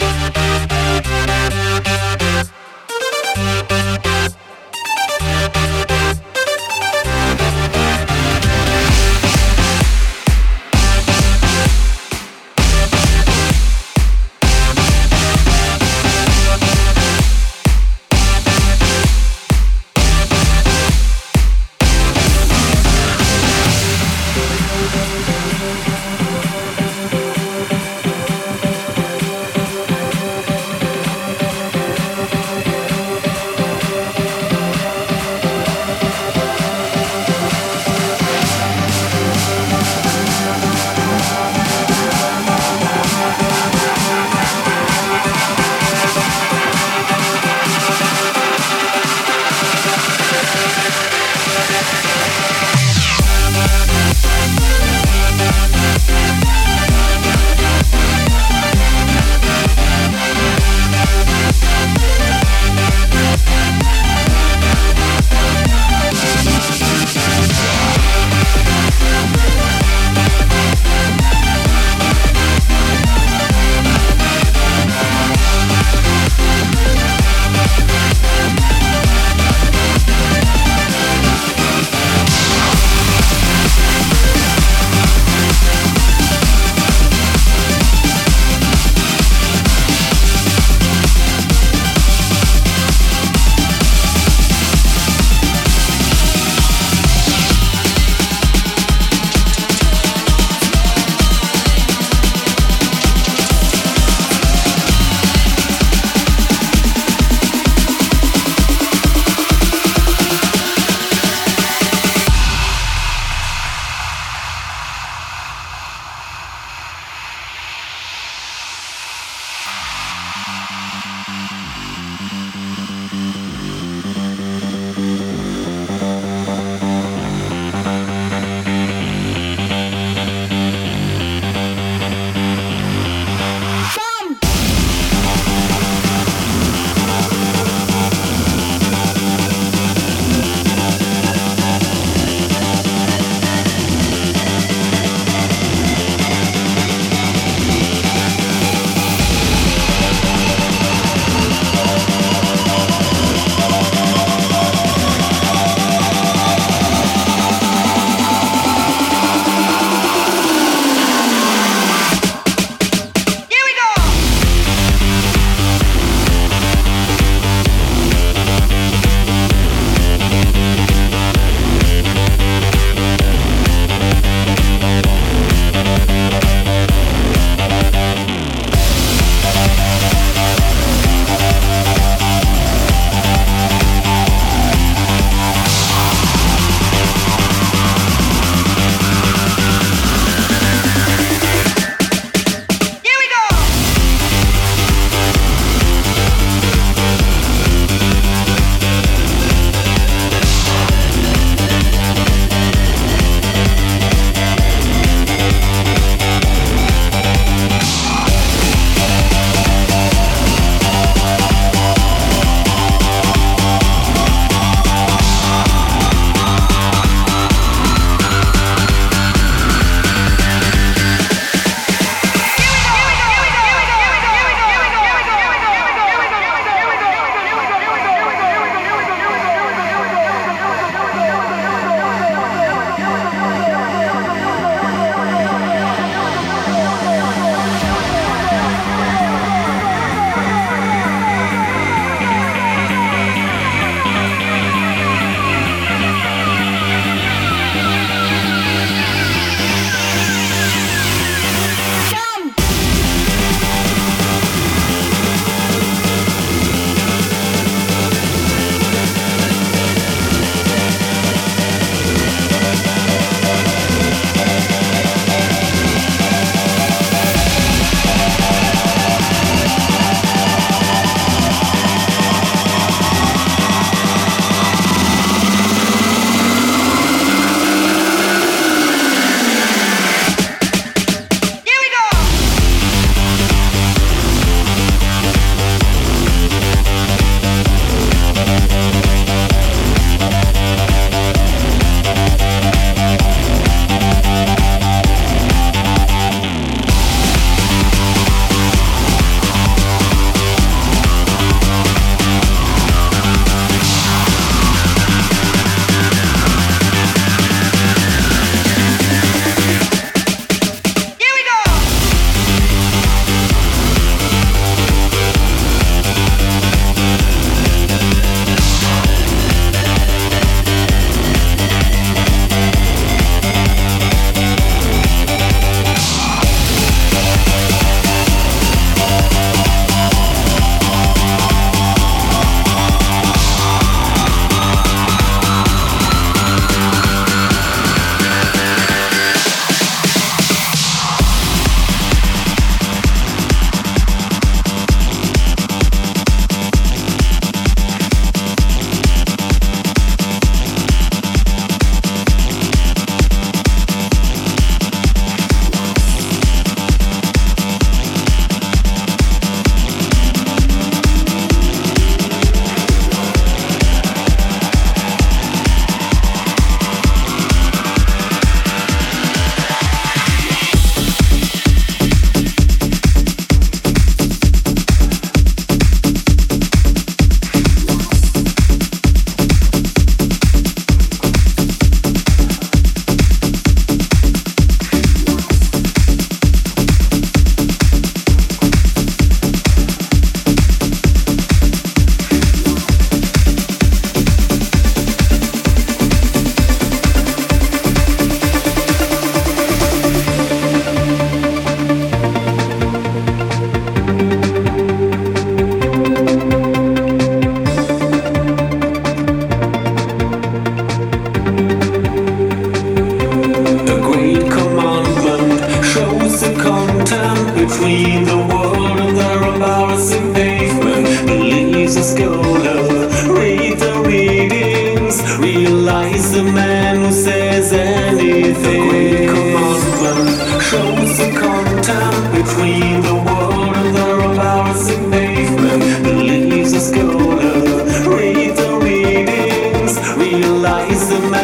Thank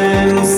man